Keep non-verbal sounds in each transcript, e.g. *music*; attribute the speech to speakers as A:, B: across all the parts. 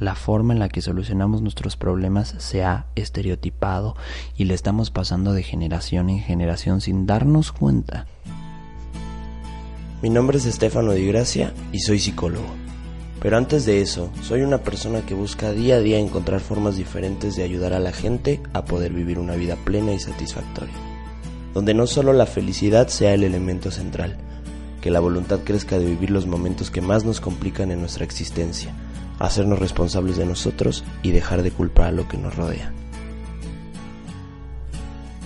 A: la forma en la que solucionamos nuestros problemas se ha estereotipado y le estamos pasando de generación en generación sin darnos cuenta.
B: Mi nombre es Estefano Di Gracia y soy psicólogo. Pero antes de eso, soy una persona que busca día a día encontrar formas diferentes de ayudar a la gente a poder vivir una vida plena y satisfactoria, donde no solo la felicidad sea el elemento central, que la voluntad crezca de vivir los momentos que más nos complican en nuestra existencia, hacernos responsables de nosotros y dejar de culpar a lo que nos rodea.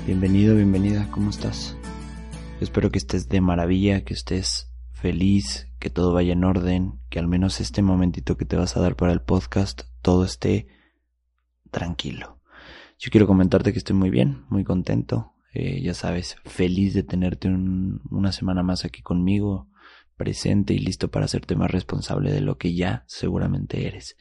A: Bienvenido, bienvenida, ¿cómo estás? Espero que estés de maravilla, que estés feliz, que todo vaya en orden, que al menos este momentito que te vas a dar para el podcast todo esté tranquilo. Yo quiero comentarte que estoy muy bien, muy contento, eh, ya sabes, feliz de tenerte una semana más aquí conmigo, presente y listo para hacerte más responsable de lo que ya seguramente eres.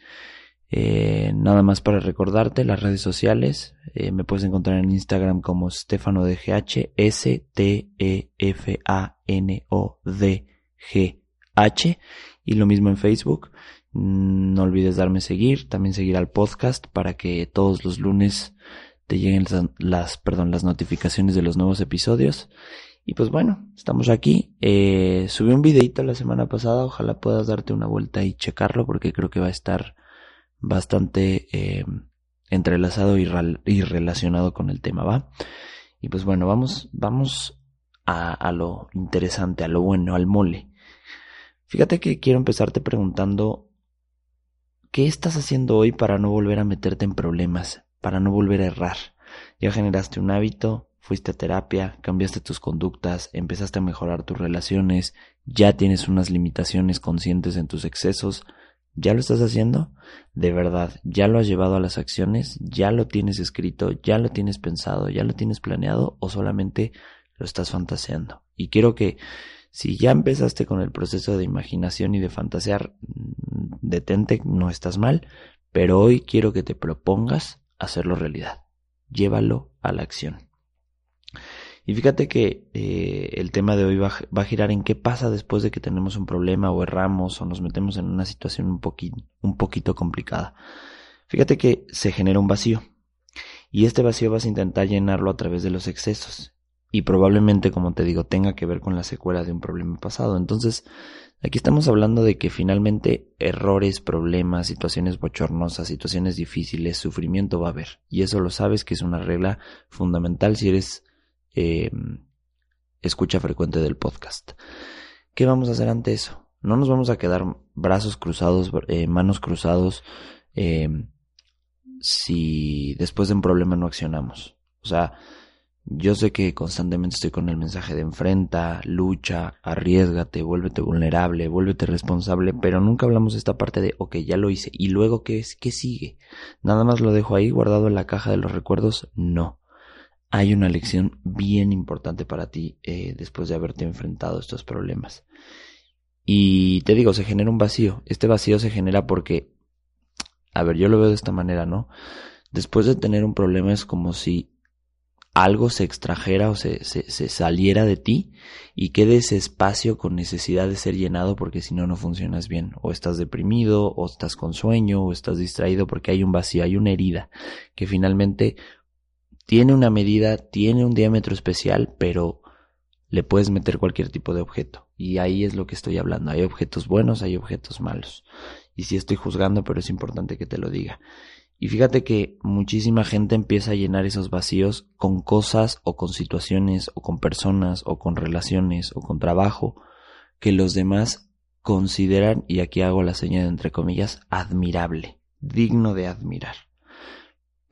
A: Eh, nada más para recordarte las redes sociales. Eh, me puedes encontrar en Instagram como Stefano DGH, S-T-E-F-A-N-O-D-G-H. Y lo mismo en Facebook. Mm, no olvides darme seguir, también seguir al podcast para que todos los lunes te lleguen las, perdón, las notificaciones de los nuevos episodios. Y pues bueno, estamos aquí. Eh, subí un videito la semana pasada, ojalá puedas darte una vuelta y checarlo porque creo que va a estar bastante eh, entrelazado y, relacionado con el tema, ¿va? Y pues bueno, vamos, vamos a, a lo interesante, a lo bueno, al mole. Fíjate que quiero empezarte preguntando, ¿qué estás haciendo hoy para no volver a meterte en problemas, para no volver a errar? Ya generaste un hábito, fuiste a terapia, cambiaste tus conductas, empezaste a mejorar tus relaciones, ya tienes unas limitaciones conscientes en tus excesos, ¿ya lo estás haciendo? De verdad, ¿ya lo has llevado a las acciones? ¿Ya lo tienes escrito? ¿Ya lo tienes pensado? ¿Ya lo tienes planeado? ¿O solamente lo estás fantaseando? Y quiero que si ya empezaste con el proceso de imaginación y de fantasear, mm, detente, no estás mal, pero hoy quiero que te propongas hacerlo realidad. Llévalo a la acción. Y fíjate que eh, el tema de hoy va, a girar en qué pasa después de que tenemos un problema o erramos o nos metemos en una situación un, un poquito complicada. Fíjate que se genera un vacío. Y este vacío vas a intentar llenarlo a través de los excesos. Y probablemente, como te digo, tenga que ver con la secuela de un problema pasado. Entonces, aquí estamos hablando de que finalmente errores, problemas, situaciones bochornosas, situaciones difíciles, sufrimiento va a haber. Y eso lo sabes que es una regla fundamental si eres eh, escucha frecuente del podcast. ¿Qué vamos a hacer ante eso? No nos vamos a quedar brazos cruzados, eh, manos cruzados, eh, si después de un problema no accionamos. O sea, yo sé que constantemente estoy con el mensaje de enfrenta, lucha, arriesgate, vuélvete vulnerable, vuélvete responsable, pero nunca hablamos de esta parte de, ok, ya lo hice, y luego, ¿qué, qué sigue? ¿Nada más lo dejo ahí guardado en la caja de los recuerdos? No hay una lección bien importante para ti eh, después de haberte enfrentado a estos problemas. Y te digo, se genera un vacío. Este vacío se genera porque, a ver, yo lo veo de esta manera, ¿no? Después de tener un problema es como si algo se extrajera o se, se, se saliera de ti y quede ese espacio con necesidad de ser llenado porque si no, no funcionas bien. O estás deprimido, o estás con sueño, o estás distraído porque hay un vacío, hay una herida que finalmente tiene una medida, tiene un diámetro especial, pero le puedes meter cualquier tipo de objeto. Y ahí es lo que estoy hablando. Hay objetos buenos, hay objetos malos. Y sí estoy juzgando, pero es importante que te lo diga. Y fíjate que muchísima gente empieza a llenar esos vacíos con cosas o con situaciones o con personas o con relaciones o con trabajo que los demás consideran, y aquí hago la señal entre comillas, admirable, digno de admirar.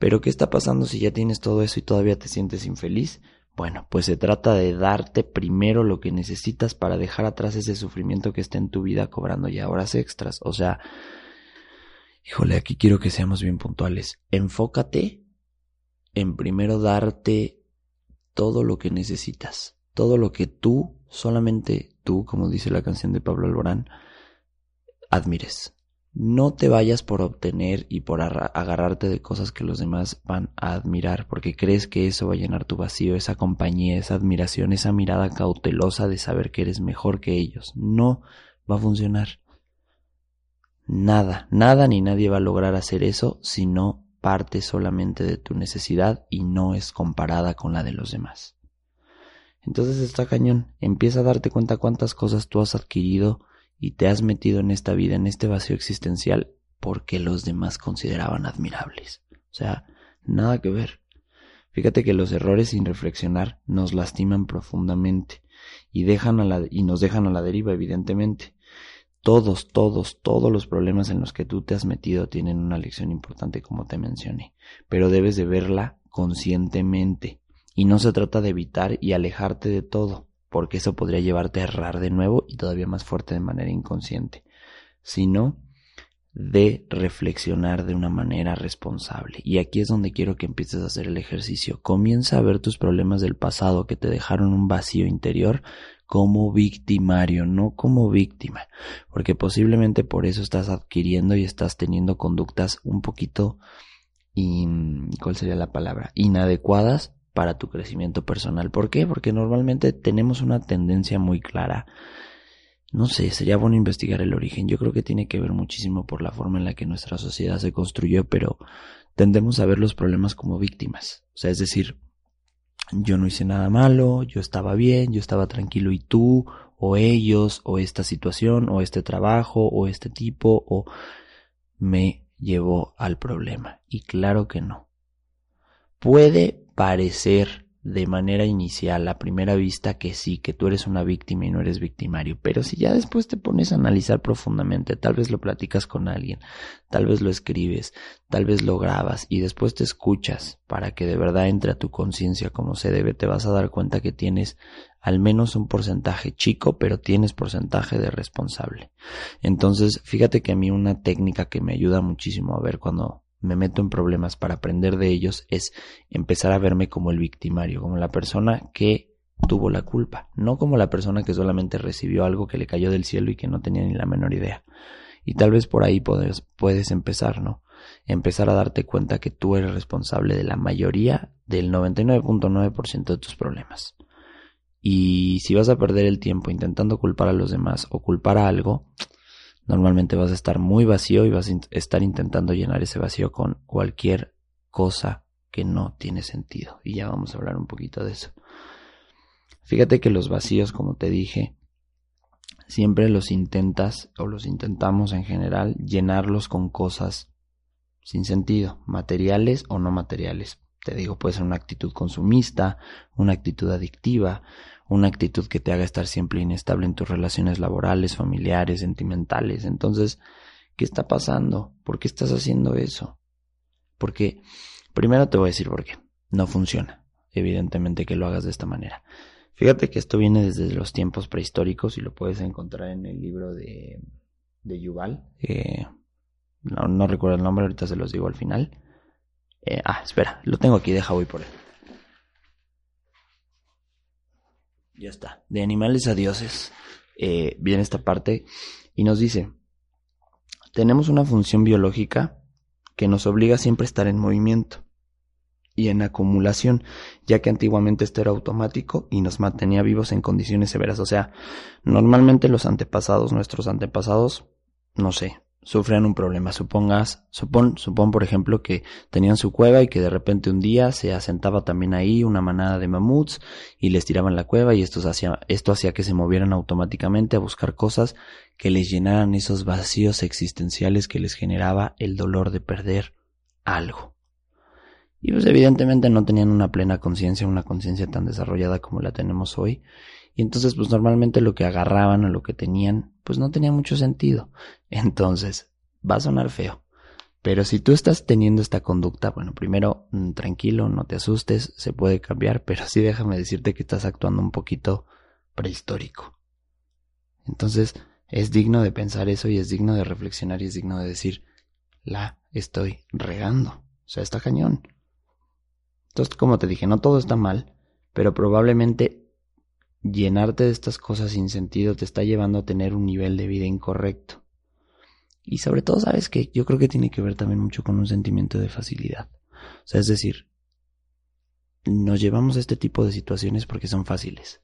A: Pero ¿qué está pasando si ya tienes todo eso y todavía te sientes infeliz? Bueno, pues se trata de darte primero lo que necesitas para dejar atrás ese sufrimiento que está en tu vida cobrando ya horas extras. O sea, híjole, aquí quiero que seamos bien puntuales. Enfócate en primero darte todo lo que necesitas, todo lo que tú, solamente tú, como dice la canción de Pablo Alborán, admires. No te vayas por obtener y por agarrarte de cosas que los demás van a admirar, porque crees que eso va a llenar tu vacío, esa compañía, esa admiración, esa mirada cautelosa de saber que eres mejor que ellos. No va a funcionar. Nada, nada ni nadie va a lograr hacer eso si no parte solamente de tu necesidad y no es comparada con la de los demás. Entonces está cañón, empieza a darte cuenta cuántas cosas tú has adquirido y te has metido en esta vida, en este vacío existencial, porque los demás consideraban admirables. O sea, nada que ver. Fíjate que los errores sin reflexionar nos lastiman profundamente y dejan a la, y nos dejan a la deriva, evidentemente. Todos, todos, todos los problemas en los que tú te has metido tienen una lección importante como te mencioné, pero debes de verla conscientemente. Y no se trata de evitar y alejarte de todo, porque eso podría llevarte a errar de nuevo y todavía más fuerte de manera inconsciente, sino de reflexionar de una manera responsable. Y aquí es donde quiero que empieces a hacer el ejercicio. Comienza a ver tus problemas del pasado que te dejaron un vacío interior como victimario, no como víctima, porque posiblemente por eso estás adquiriendo y estás teniendo conductas un poquito, ¿cuál sería la palabra? Inadecuadas para tu crecimiento personal. ¿Por qué? Porque normalmente tenemos una tendencia muy clara. No sé, sería bueno investigar el origen. Yo creo que tiene que ver muchísimo por la forma en la que nuestra sociedad se construyó, pero tendemos a ver los problemas como víctimas. O sea, es decir, yo no hice nada malo, yo estaba bien, yo estaba tranquilo y tú, o ellos, o esta situación, o este trabajo, o este tipo, o me llevó al problema. Y claro que no. Puede parecer de manera inicial, a primera vista, que sí, que tú eres una víctima y no eres victimario. Pero si ya después te pones a analizar profundamente, tal vez lo platicas con alguien, tal vez lo escribes, tal vez lo grabas y después te escuchas para que de verdad entre a tu conciencia como se debe, te vas a dar cuenta que tienes al menos un porcentaje chico, pero tienes porcentaje de responsable. Entonces, fíjate que a mí una técnica que me ayuda muchísimo a ver cuando me meto en problemas para aprender de ellos es empezar a verme como el victimario, como la persona que tuvo la culpa, no como la persona que solamente recibió algo que le cayó del cielo y que no tenía ni la menor idea. Y tal vez por ahí puedes, puedes empezar, ¿no? Empezar a darte cuenta que tú eres responsable de la mayoría, del 99.9% de tus problemas. Y si vas a perder el tiempo intentando culpar a los demás o culpar a algo, normalmente vas a estar muy vacío y vas a estar intentando llenar ese vacío con cualquier cosa que no tiene sentido. Y ya vamos a hablar un poquito de eso. Fíjate que los vacíos, como te dije, siempre los intentas o los intentamos en general llenarlos con cosas sin sentido, materiales o no materiales. Te digo, puede ser una actitud consumista, una actitud adictiva, una actitud que te haga estar siempre inestable en tus relaciones laborales, familiares, sentimentales. Entonces, ¿qué está pasando? ¿Por qué estás haciendo eso? Porque, primero te voy a decir por qué. No funciona, evidentemente, que lo hagas de esta manera. Fíjate que esto viene desde los tiempos prehistóricos y lo puedes encontrar en el libro de, de Yuval. Eh, no, recuerdo el nombre, ahorita se los digo al final. Eh, ah, espera, lo tengo aquí, deja voy por él. Ya está. De animales a dioses eh, viene esta parte y nos dice, tenemos una función biológica que nos obliga siempre a estar en movimiento y en acumulación, ya que antiguamente esto era automático y nos mantenía vivos en condiciones severas. O sea, normalmente los antepasados, nuestros antepasados, no sé, sufren un problema. Supongas, supón, supón por ejemplo que tenían su cueva y que de repente un día se asentaba también ahí una manada de mamuts y les tiraban la cueva y esto hacía, esto hacía que se movieran automáticamente a buscar cosas que les llenaran esos vacíos existenciales que les generaba el dolor de perder algo. Y pues evidentemente no tenían una plena conciencia, una conciencia tan desarrollada como la tenemos hoy. Y entonces pues normalmente lo que agarraban o lo que tenían pues no tenía mucho sentido. *laughs* Entonces, va a sonar feo. Pero si tú estás teniendo esta conducta, bueno, primero, mm, tranquilo, no te asustes, se puede cambiar, pero sí déjame decirte que estás actuando un poquito prehistórico. Entonces, es digno de pensar eso y es digno de reflexionar y es digno de decir, la estoy regando. O sea, está cañón. Entonces, como te dije, no todo está mal, pero probablemente llenarte de estas cosas sin sentido te está llevando a tener un nivel de vida incorrecto. Y sobre todo, sabes que yo creo que tiene que ver también mucho con un sentimiento de facilidad. O sea, es decir, nos llevamos a este tipo de situaciones porque son fáciles,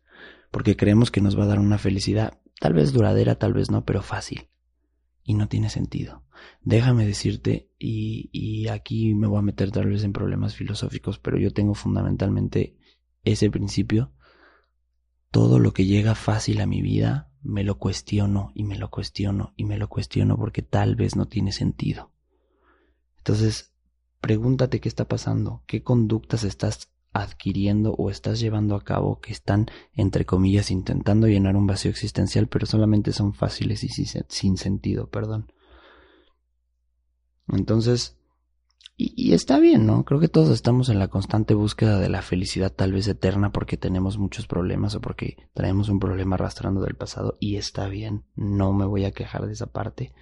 A: porque creemos que nos va a dar una felicidad, tal vez duradera, tal vez no, pero fácil. y no tiene sentido. Déjame decirte, y, y aquí me voy a meter tal vez en problemas filosóficos, pero yo tengo fundamentalmente ese principio. Todo lo que llega fácil a mi vida, me lo cuestiono y me lo cuestiono y me lo cuestiono porque tal vez no tiene sentido. Entonces, pregúntate qué está pasando, qué conductas estás adquiriendo o estás llevando a cabo que están, entre comillas, intentando llenar un vacío existencial, pero solamente son fáciles y sin sentido, perdón. Entonces, y, está bien, ¿no? Creo que todos estamos en la constante búsqueda de la felicidad tal vez eterna porque tenemos muchos problemas o porque traemos un problema arrastrando del pasado y está bien, no me voy a quejar de esa parte.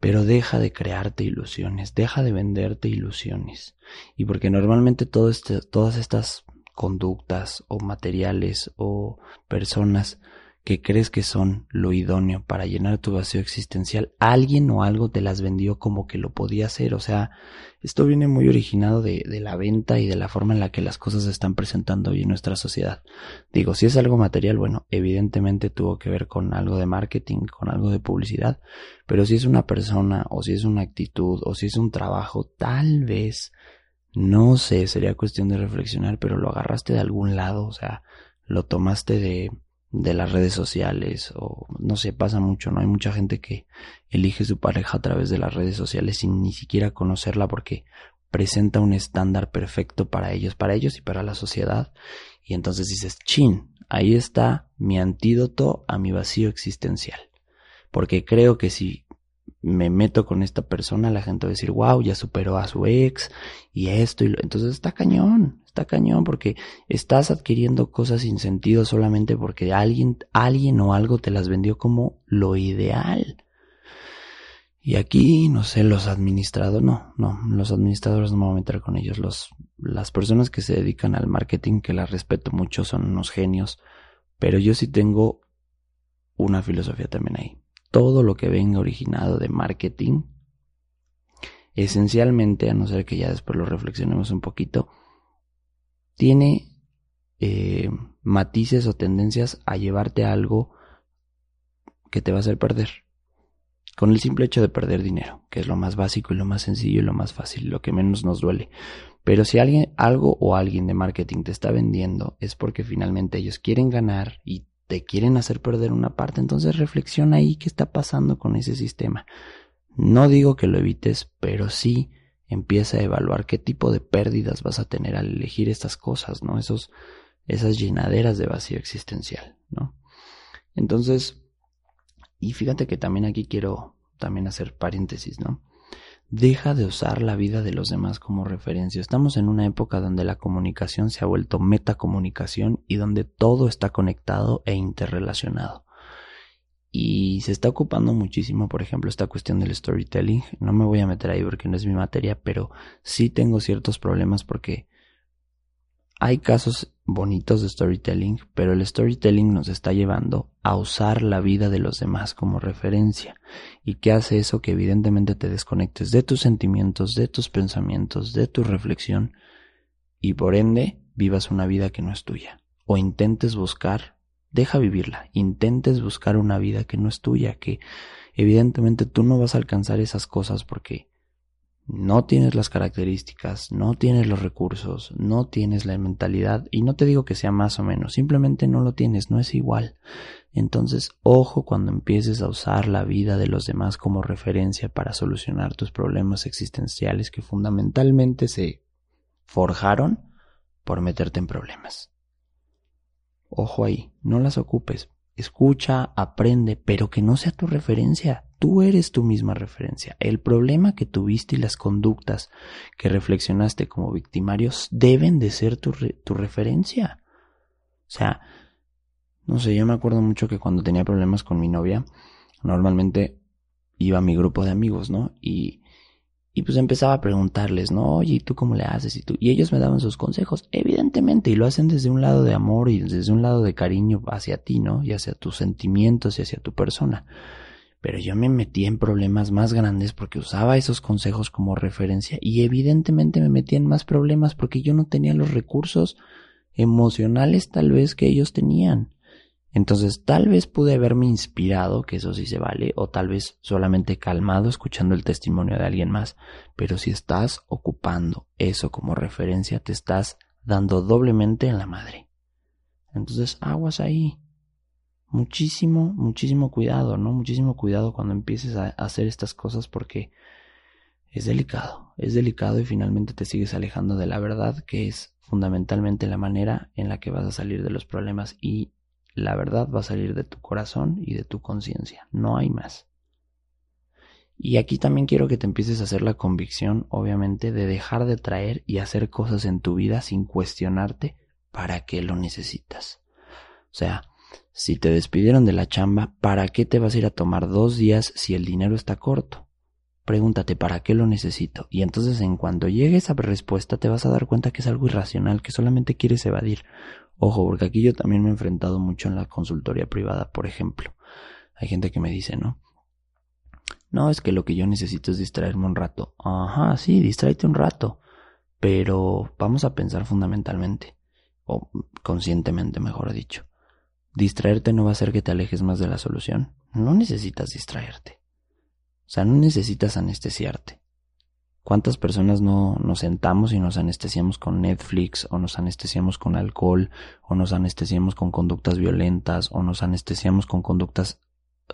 A: Pero deja de crearte ilusiones, deja de venderte ilusiones. Y porque normalmente este, todas estas conductas o materiales o personas que crees que son lo idóneo para llenar tu vacío existencial, alguien o algo te las vendió como que lo podía hacer. O sea, esto viene muy originado de, de, la venta y de la forma en la que las cosas se están presentando hoy en nuestra sociedad. Digo, si es algo material, bueno, evidentemente tuvo que ver con algo de marketing, con algo de publicidad, pero si es una persona o si es una actitud o si es un trabajo, tal vez, no sé, sería cuestión de reflexionar, pero lo agarraste de algún lado, o sea, lo tomaste de de las redes sociales o no sé, pasa mucho, ¿no? Hay mucha gente que elige su pareja a través de las redes sociales sin ni siquiera conocerla porque presenta un estándar perfecto para ellos, para ellos y para la sociedad. Y entonces dices, chin, ahí está mi antídoto a mi vacío existencial. Porque creo que si me meto con esta persona, la gente va a decir, wow, ya superó a su ex y esto y lo... Entonces está cañón, está cañón porque estás adquiriendo cosas sin sentido solamente porque alguien, alguien o algo te las vendió como lo ideal. Y aquí, no sé, los administradores, no, no, los administradores no me voy a meter con ellos. Los, las personas que se dedican al marketing, que las respeto mucho, son unos genios. Pero yo sí tengo una filosofía también ahí todo lo que venga originado de marketing, esencialmente, a no ser que ya después lo reflexionemos un poquito, tiene eh, matices o tendencias a llevarte a algo que te va a hacer perder. Con el simple hecho de perder dinero, que es lo más básico y lo más sencillo y lo más fácil, lo que menos nos duele. Pero si alguien, algo o alguien de marketing te está vendiendo, es porque finalmente ellos quieren ganar y te quieren hacer perder una parte, entonces reflexiona ahí qué está pasando con ese sistema. No digo que lo evites, pero sí empieza a evaluar qué tipo de pérdidas vas a tener al elegir estas cosas, ¿no? Esos, esas llenaderas de vacío existencial, ¿no? Entonces, y fíjate que también aquí quiero también hacer paréntesis, ¿no? Deja de usar la vida de los demás como referencia. Estamos en una época donde la comunicación se ha vuelto metacomunicación y donde todo está conectado e interrelacionado. Y se está ocupando muchísimo, por ejemplo, esta cuestión del storytelling. No me voy a meter ahí porque no es mi materia, pero sí tengo ciertos problemas porque hay casos bonitos de storytelling, pero el storytelling nos está llevando a usar la vida de los demás como referencia. ¿Y qué hace eso? Que evidentemente te desconectes de tus sentimientos, de tus pensamientos, de tu reflexión y por ende vivas una vida que no es tuya. O intentes buscar, deja vivirla, intentes buscar una vida que no es tuya, que evidentemente tú no vas a alcanzar esas cosas porque no tienes las características, no tienes los recursos, no tienes la mentalidad, y no te digo que sea más o menos, simplemente no lo tienes, no es igual. Entonces, ojo cuando empieces a usar la vida de los demás como referencia para solucionar tus problemas existenciales que fundamentalmente se forjaron por meterte en problemas. Ojo ahí, no las ocupes, escucha, aprende, pero que no sea tu referencia. Tú eres tu misma referencia. El problema que tuviste y las conductas que reflexionaste como victimarios deben de ser tu, tu referencia. O sea, no sé, yo me acuerdo mucho que cuando tenía problemas con mi novia, normalmente iba a mi grupo de amigos, ¿no? Y y pues empezaba a preguntarles, ¿no? Oye, ¿y tú cómo le haces? Y, tú? y ellos me daban sus consejos, evidentemente, y lo hacen desde un lado de amor y desde un lado de cariño hacia ti, ¿no? Y hacia tus sentimientos y hacia tu persona. Pero yo me metí en problemas más grandes porque usaba esos consejos como referencia y evidentemente me metí en más problemas porque yo no tenía los recursos emocionales tal vez que ellos tenían. Entonces, tal vez pude haberme inspirado, que eso sí se vale, o tal vez solamente calmado escuchando el testimonio de alguien más, pero si estás ocupando eso como referencia, te estás dando doblemente en la madre. Entonces, aguas ahí. Muchísimo, muchísimo cuidado, ¿no? Muchísimo cuidado cuando empieces a hacer estas cosas porque es delicado, es delicado y finalmente te sigues alejando de la verdad, que es fundamentalmente la manera en la que vas a salir de los problemas y la verdad va a salir de tu corazón y de tu conciencia, no hay más. Y aquí también quiero que te empieces a hacer la convicción, obviamente, de dejar de traer y hacer cosas en tu vida sin cuestionarte para qué lo necesitas. O sea, si te despidieron de la chamba, ¿para qué te vas a ir a tomar dos días si el dinero está corto? Pregúntate para qué lo necesito. Y entonces en cuanto llegue esa respuesta te vas a dar cuenta que es algo irracional, que solamente quieres evadir. Ojo, porque aquí yo también me he enfrentado mucho en la consultoría privada, por ejemplo. Hay gente que me dice, ¿no? No, es que lo que yo necesito es distraerme un rato. Ajá, sí, distráete un rato. Pero vamos a pensar fundamentalmente, o conscientemente, mejor dicho. Distraerte no va a hacer que te alejes más de la solución. No necesitas distraerte. O sea, no necesitas anestesiarte. ¿Cuántas personas no nos sentamos y nos anestesiamos con Netflix o nos anestesiamos con alcohol o nos anestesiamos con conductas violentas o nos anestesiamos con conductas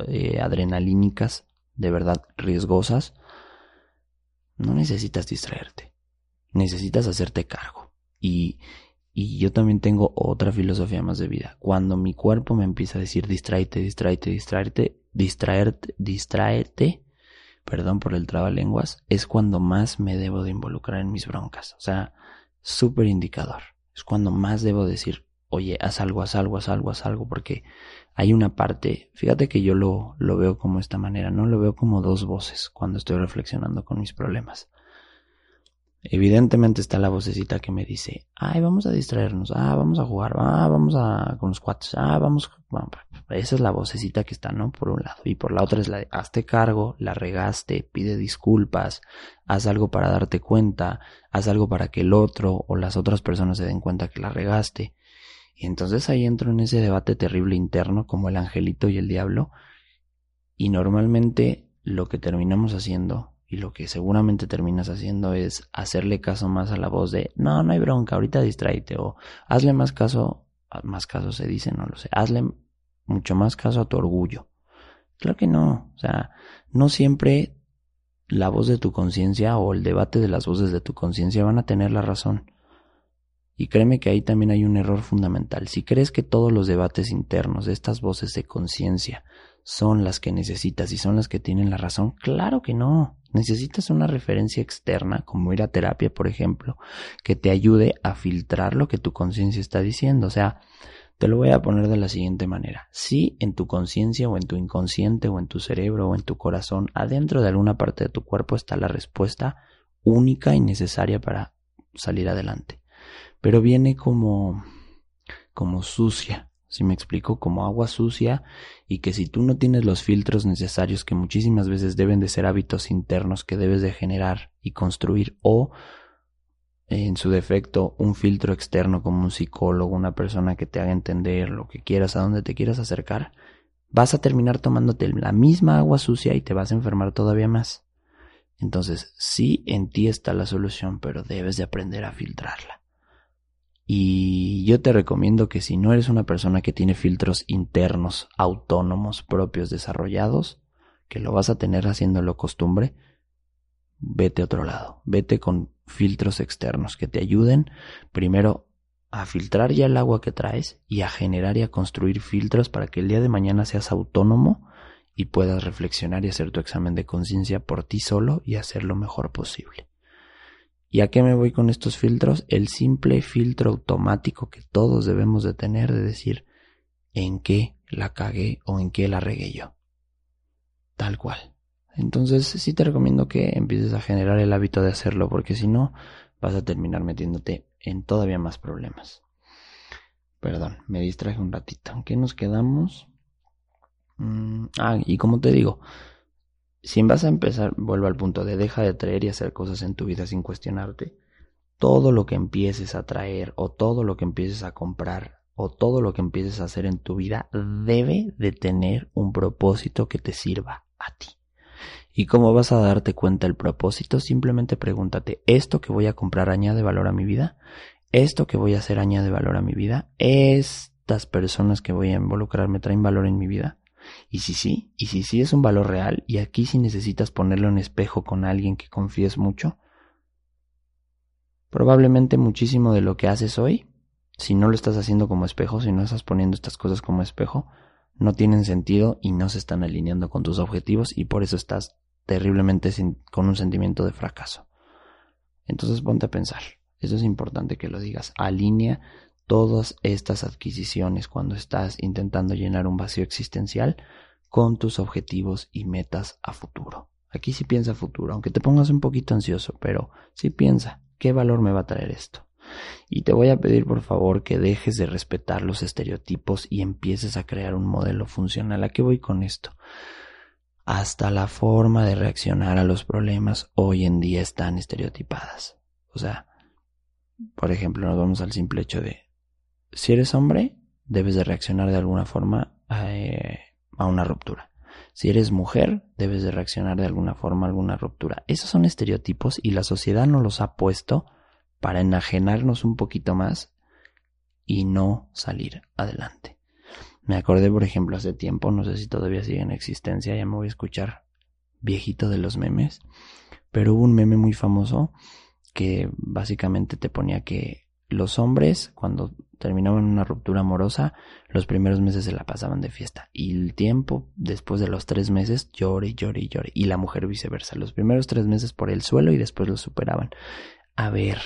A: eh, adrenalínicas de verdad riesgosas? No necesitas distraerte. Necesitas hacerte cargo. Y, yo también tengo otra filosofía más de vida. Cuando mi cuerpo me empieza a decir distráete, distráete, distráete, distraerte, distráete, perdón por el trabalenguas, es cuando más me debo de involucrar en mis broncas. O sea, súper indicador. Es cuando más debo decir, oye, haz algo, haz algo, haz algo, haz algo, porque hay una parte, fíjate que yo lo, lo veo como esta manera, no lo veo como dos voces cuando estoy reflexionando con mis problemas. Evidentemente está la vocecita que me dice, ay, vamos a distraernos, ah, vamos a jugar, ah, vamos a con los cuates, ah, vamos, esa es la vocecita que está, ¿no? Por un lado. Y por la otra es la de, hazte cargo, la regaste, pide disculpas, haz algo para darte cuenta, haz algo para que el otro o las otras personas se den cuenta que la regaste. Y entonces ahí entro en ese debate terrible interno como el angelito y el diablo. Y normalmente lo que terminamos haciendo y lo que seguramente terminas haciendo es hacerle caso más a la voz de no, no hay bronca, ahorita distráete o hazle más caso, más caso se dice, no lo sé, hazle mucho más caso a tu orgullo. Claro que no, o sea, no siempre la voz de tu conciencia o el debate de las voces de tu conciencia van a tener la razón. Y créeme que ahí también hay un error fundamental. Si crees que todos los debates internos de estas voces de conciencia son las que necesitas y son las que tienen la razón, claro que no. Necesitas una referencia externa, como ir a terapia, por ejemplo, que te ayude a filtrar lo que tu conciencia está diciendo. O sea, te lo voy a poner de la siguiente manera. Si en tu conciencia o en tu inconsciente o en tu cerebro o en tu corazón, adentro de alguna parte de tu cuerpo está la respuesta única y necesaria para salir adelante pero viene como, como sucia, si me explico, como agua sucia y que si tú no tienes los filtros necesarios que muchísimas veces deben de ser hábitos internos que debes de generar y construir o en su defecto un filtro externo como un psicólogo, una persona que te haga entender lo que quieras, a dónde te quieras acercar, vas a terminar tomándote la misma agua sucia y te vas a enfermar todavía más. Entonces, sí, en ti está la solución, pero debes de aprender a filtrarla. Y yo te recomiendo que si no eres una persona que tiene filtros internos, autónomos, propios, desarrollados, que lo vas a tener haciéndolo costumbre, vete a otro lado, vete con filtros externos que te ayuden primero a filtrar ya el agua que traes y a generar y a construir filtros para que el día de mañana seas autónomo y puedas reflexionar y hacer tu examen de conciencia por ti solo y hacer lo mejor posible. ¿Y a qué me voy con estos filtros? El simple filtro automático que todos debemos de tener de decir en qué la cagué o en qué la regué yo. Tal cual. Entonces sí te recomiendo que empieces a generar el hábito de hacerlo porque si no vas a terminar metiéndote en todavía más problemas. Perdón, me distraje un ratito. ¿En qué nos quedamos? Mm, ah, y como te digo, si vas a empezar, vuelvo al punto de deja de traer y hacer cosas en tu vida sin cuestionarte, todo lo que empieces a traer o todo lo que empieces a comprar o todo lo que empieces a hacer en tu vida debe de tener un propósito que te sirva a ti. ¿Y cómo vas a darte cuenta el propósito? Simplemente pregúntate, ¿esto que voy a comprar añade valor a mi vida? ¿Esto que voy a hacer añade valor a mi vida? ¿Estas personas que voy a involucrar me traen valor en mi vida? Y si sí, y si sí es un valor real, y aquí si necesitas ponerlo en espejo con alguien que confíes mucho, probablemente muchísimo de lo que haces hoy, si no lo estás haciendo como espejo, si no estás poniendo estas cosas como espejo, no tienen sentido y no se están alineando con tus objetivos y por eso estás terriblemente con un sentimiento de fracaso. Entonces ponte a pensar, eso es importante que lo digas, alinea todas estas adquisiciones cuando estás intentando llenar un vacío existencial con tus objetivos y metas a futuro. Aquí sí piensa futuro, aunque te pongas un poquito ansioso, pero sí piensa, ¿qué valor me va a traer esto? Y te voy a pedir por favor que dejes de respetar los estereotipos y empieces a crear un modelo funcional. ¿A qué voy con esto? Hasta la forma de reaccionar a los problemas hoy en día están estereotipadas. O sea, por ejemplo, nos vamos al simple hecho de, si eres hombre, debes de reaccionar de alguna forma a, eh, a una ruptura. Si eres mujer, debes de reaccionar de alguna forma a alguna ruptura. Esos son estereotipos y la sociedad nos los ha puesto para enajenarnos un poquito más y no salir adelante. Me acordé, por ejemplo, hace tiempo, no sé si todavía sigue en existencia, ya me voy a escuchar viejito de los memes, pero hubo un meme muy famoso que básicamente te ponía que los hombres, cuando terminaban una ruptura amorosa, los primeros meses se la pasaban de fiesta. Y el tiempo, después de los tres meses, llore, llore llore. Y la mujer viceversa. Los primeros tres meses por el suelo y después lo superaban. A ver,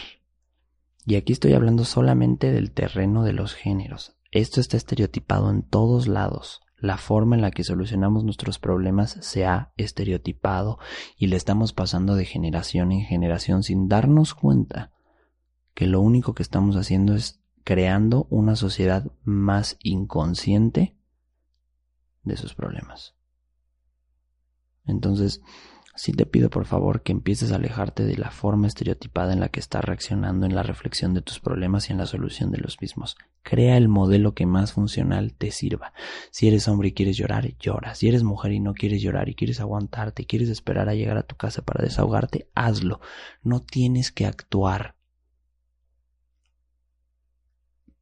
A: y aquí estoy hablando solamente del terreno de los géneros. Esto está estereotipado en todos lados. La forma en la que solucionamos nuestros problemas se ha estereotipado y le estamos pasando de generación en generación sin darnos cuenta que lo único que estamos haciendo es creando una sociedad más inconsciente de sus problemas. Entonces, Sí te pido por favor que empieces a alejarte de la forma estereotipada en la que estás reaccionando en la reflexión de tus problemas y en la solución de los mismos. Crea el modelo que más funcional te sirva. Si eres hombre y quieres llorar, llora. Si eres mujer y no quieres llorar y quieres aguantarte quieres esperar a llegar a tu casa para desahogarte, hazlo. No tienes que actuar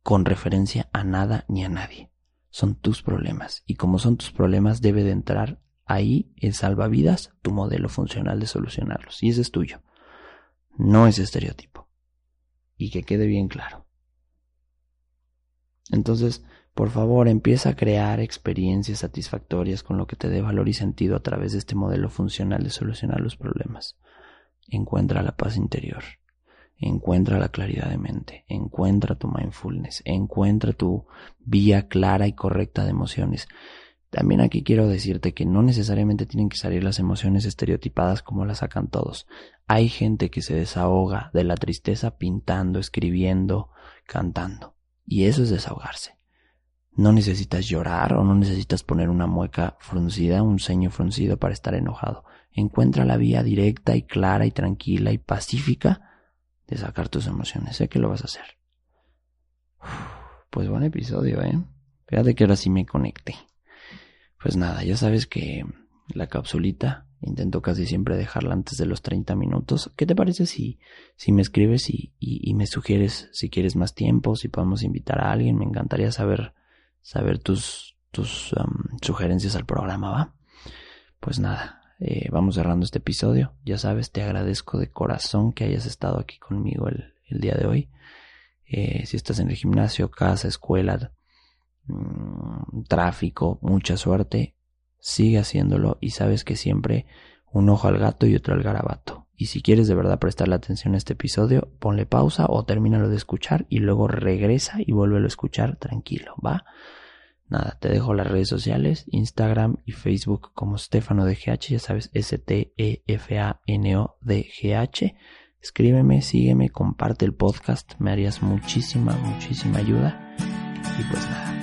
A: con referencia a nada ni a nadie. Son tus problemas y como son tus problemas debe de entrar ahí el salvavidas tu modelo funcional de solucionarlos. Y ese es tuyo. No es estereotipo. Y que quede bien claro. Entonces, por favor, empieza a crear experiencias satisfactorias con lo que te dé valor y sentido a través de este modelo funcional de solucionar los problemas. Encuentra la paz interior. Encuentra la claridad de mente, encuentra tu mindfulness, encuentra tu vía clara y correcta de emociones. También aquí quiero decirte que no necesariamente tienen que salir las emociones estereotipadas como las sacan todos. Hay gente que se desahoga de la tristeza pintando, escribiendo, cantando. Y eso es desahogarse. No necesitas llorar o no necesitas poner una mueca fruncida, un ceño fruncido para estar enojado. Encuentra la vía directa y clara y tranquila y pacífica de sacar tus emociones. Sé que lo vas a hacer. pues buen episodio, ¿eh? Fíjate que ahora sí me conecté. Pues nada, ya sabes que la capsulita intento casi siempre dejarla antes de los 30 minutos. ¿Qué te parece si, si me escribes y, y, me sugieres si quieres más tiempo, si podemos invitar a alguien? Me encantaría saber, saber tus, tus sugerencias al programa, ¿va? Pues nada, eh, vamos cerrando este episodio. Ya sabes, te agradezco de corazón que hayas estado aquí conmigo el, el día de hoy. Eh, si estás en el gimnasio, casa, escuela, Mm, tráfico, mucha suerte, sigue haciéndolo y sabes que siempre un ojo al gato y otro al garabato. Y si quieres de verdad prestarle atención a este episodio, ponle pausa o termínalo de escuchar y luego regresa y vuélvelo a escuchar tranquilo, ¿va? Nada, te dejo las redes sociales, Instagram y Facebook como Stefano de GH, ya sabes, S-T-E-F-A-N-O-D-G-H. Escríbeme, sígueme, comparte el podcast, me harías muchísima, muchísima ayuda. Y pues nada,